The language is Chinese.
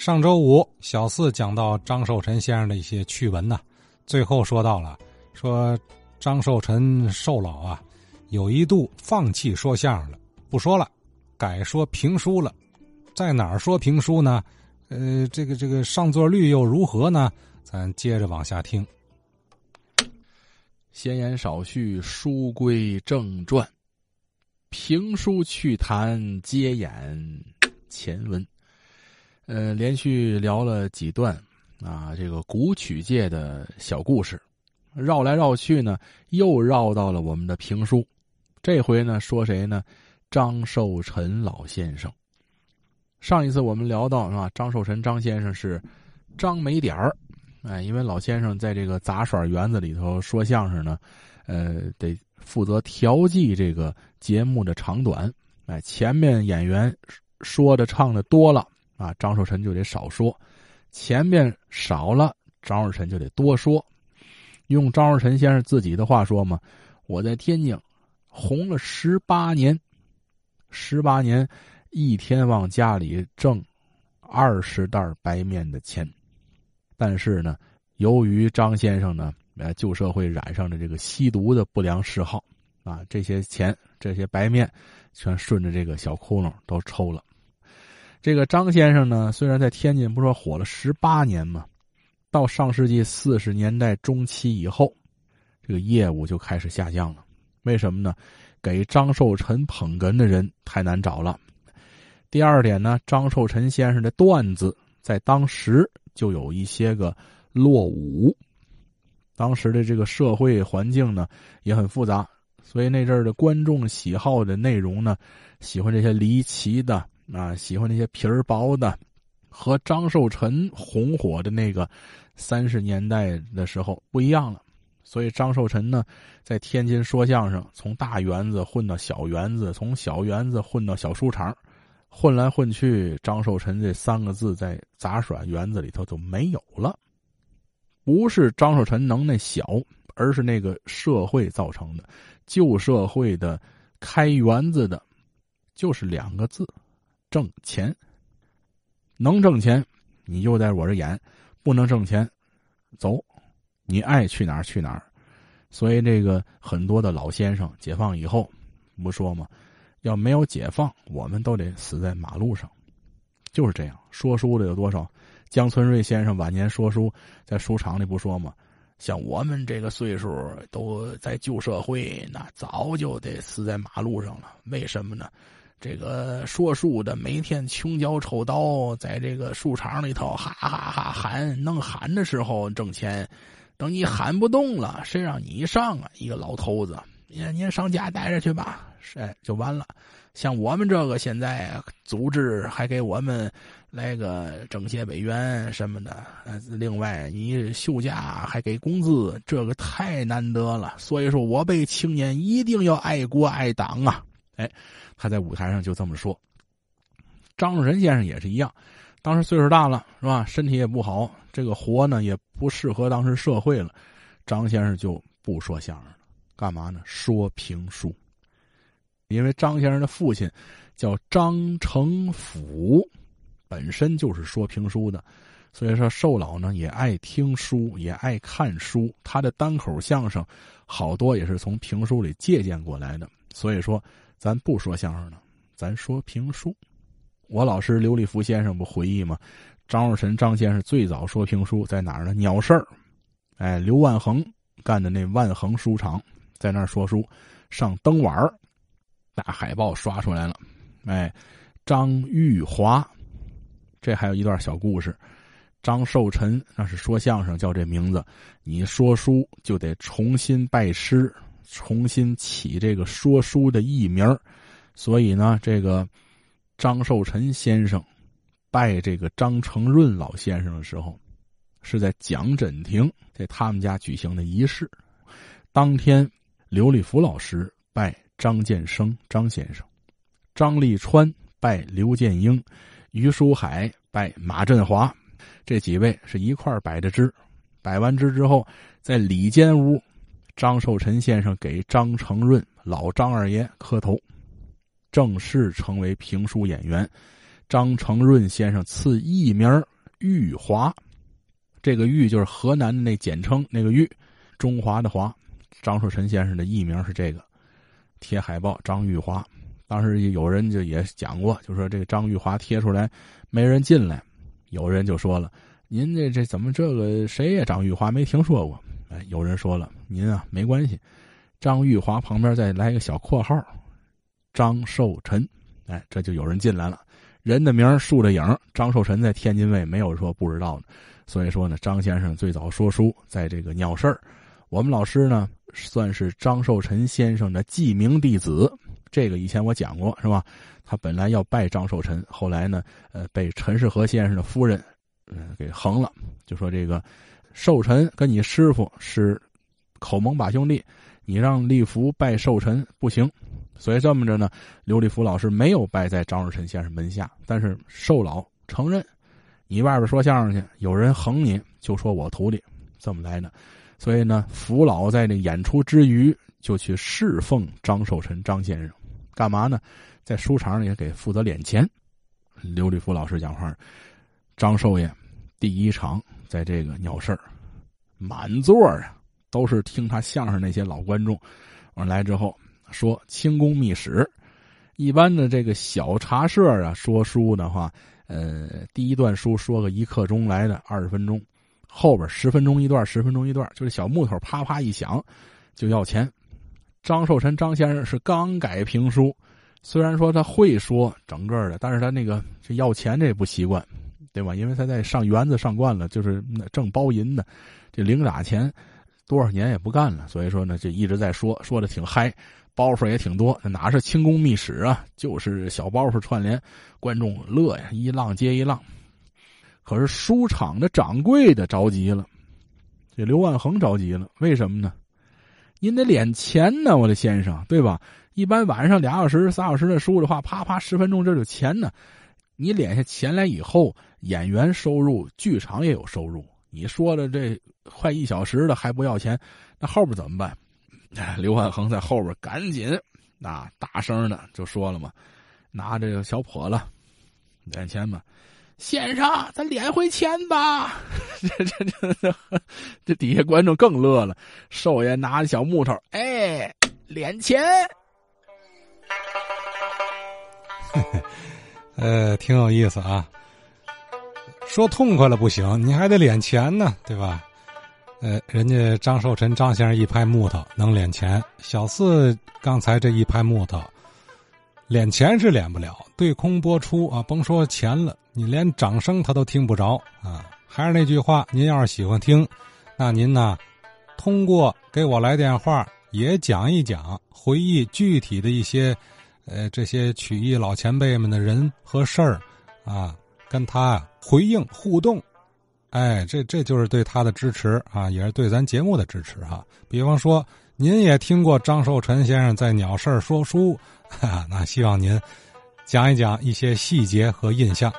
上周五，小四讲到张寿臣先生的一些趣闻呢，最后说到了，说张寿臣寿老啊，有一度放弃说相声了，不说了，改说评书了，在哪儿说评书呢？呃，这个这个上座率又如何呢？咱接着往下听。闲言少叙，书归正传，评书趣谈，接演前文。呃，连续聊了几段啊，这个古曲界的小故事，绕来绕去呢，又绕到了我们的评书。这回呢，说谁呢？张寿臣老先生。上一次我们聊到是吧？张寿臣张先生是张没点儿，哎，因为老先生在这个杂耍园子里头说相声呢，呃，得负责调剂这个节目的长短。哎，前面演员说的唱的多了。啊，张寿臣就得少说，前面少了，张寿臣就得多说。用张寿臣先生自己的话说嘛：“我在天津红了十八年，十八年一天往家里挣二十袋白面的钱。但是呢，由于张先生呢，呃，旧社会染上了这个吸毒的不良嗜好，啊，这些钱这些白面全顺着这个小窟窿都抽了。”这个张先生呢，虽然在天津不说火了十八年嘛，到上世纪四十年代中期以后，这个业务就开始下降了。为什么呢？给张寿臣捧哏的人太难找了。第二点呢，张寿臣先生的段子在当时就有一些个落伍。当时的这个社会环境呢也很复杂，所以那阵儿的观众喜好的内容呢，喜欢这些离奇的。啊，喜欢那些皮儿薄的，和张寿臣红火的那个三十年代的时候不一样了。所以张寿臣呢，在天津说相声，从大园子混到小园子，从小园子混到小书场，混来混去，张寿臣这三个字在杂耍园子里头就没有了。不是张寿臣能耐小，而是那个社会造成的。旧社会的开园子的，就是两个字。挣钱，能挣钱，你就在我这演；不能挣钱，走，你爱去哪儿去哪儿。所以这个很多的老先生，解放以后不说吗？要没有解放，我们都得死在马路上。就是这样，说书的有多少？江村瑞先生晚年说书，在书场里不说吗？像我们这个岁数，都在旧社会，那早就得死在马路上了。为什么呢？这个说书的每天穷脚抽刀，在这个书场里头哈哈哈喊，能喊的时候挣钱，等你喊不动了，谁让你上啊？一个老头子，您您上家待着去吧，哎，就完了。像我们这个现在组织还给我们来个政协委员什么的，另外你休假还给工资，这个太难得了。所以说我辈青年一定要爱国爱党啊！哎。他在舞台上就这么说。张寿臣先生也是一样，当时岁数大了，是吧？身体也不好，这个活呢也不适合当时社会了。张先生就不说相声了，干嘛呢？说评书。因为张先生的父亲叫张成甫，本身就是说评书的，所以说寿老呢也爱听书，也爱看书。他的单口相声好多也是从评书里借鉴过来的，所以说。咱不说相声了，咱说评书。我老师刘立福先生不回忆吗？张若臣张先生最早说评书在哪儿呢？鸟市儿，哎，刘万恒干的那万恒书场，在那儿说书，上灯碗儿，大海报刷出来了。哎，张玉华，这还有一段小故事。张寿臣那是说相声叫这名字，你说书就得重新拜师。重新起这个说书的艺名所以呢，这个张寿臣先生拜这个张成润老先生的时候，是在蒋振亭在他们家举行的仪式。当天，刘立福老师拜张建生张先生，张立川拜刘建英，于书海拜马振华，这几位是一块摆的支。摆完支之后，在里间屋。张寿臣先生给张成润老张二爷磕头，正式成为评书演员。张承润先生赐艺名玉华，这个玉就是河南的那简称那个玉，中华的华。张寿臣先生的艺名是这个，贴海报张玉华。当时有人就也讲过，就说这个张玉华贴出来没人进来，有人就说了：“您这这怎么这个谁呀？张玉华没听说过。”哎，有人说了：“您啊没关系，张玉华旁边再来一个小括号，张寿臣。”哎，这就有人进来了。人的名树的影张寿臣在天津卫没有说不知道的，所以说呢，张先生最早说书在这个鸟市儿。我们老师呢算是张寿臣先生的记名弟子。这个以前我讲过是吧？他本来要拜张寿臣，后来呢，呃，被陈世和先生的夫人，嗯，给横了，就说这个寿臣跟你师傅是口盟把兄弟，你让立福拜寿臣不行，所以这么着呢，刘立福老师没有拜在张寿臣先生门下，但是寿老承认，你外边说相声去，有人横你，就说我徒弟这么来的，所以呢，福老在这演出之余就去侍奉张寿臣张先生。干嘛呢？在书场里给负责敛钱。刘立福老师讲话，张寿爷第一场在这个鸟市满座啊，都是听他相声那些老观众。完来之后说清宫秘史，一般的这个小茶社啊，说书的话，呃，第一段书说个一刻钟来的二十分钟，后边十分钟一段，十分钟一段，就是小木头啪啪一响就要钱。张寿臣张先生是刚改评书，虽然说他会说整个的，但是他那个这要钱这不习惯，对吧？因为他在上园子上惯了，就是挣包银的，这零打钱多少年也不干了，所以说呢，就一直在说，说的挺嗨，包袱也挺多。哪是清宫秘史啊，就是小包袱串联，观众乐呀，一浪接一浪。可是书场的掌柜的着急了，这刘万恒着急了，为什么呢？您得敛钱呢，我的先生，对吧？一般晚上俩小时、仨小时的书的话，啪啪十分钟这就钱呢。你敛下钱来以后，演员收入，剧场也有收入。你说的这快一小时了还不要钱，那后边怎么办？刘万恒在后边赶紧啊大声的就说了嘛，拿这个小笸子敛钱嘛。先生，咱敛回钱吧！这这这这底下观众更乐了。寿爷拿着小木头，哎，敛钱。呃，挺有意思啊。说痛快了不行，你还得敛钱呢，对吧？呃，人家张寿臣张先生一拍木头能敛钱，小四刚才这一拍木头。敛钱是敛不了，对空播出啊，甭说钱了，你连掌声他都听不着啊。还是那句话，您要是喜欢听，那您呢，通过给我来电话，也讲一讲，回忆具体的一些，呃，这些曲艺老前辈们的人和事儿，啊，跟他回应互动，哎，这这就是对他的支持啊，也是对咱节目的支持哈。比方说，您也听过张寿臣先生在鸟事说书。哈，那希望您讲一讲一些细节和印象。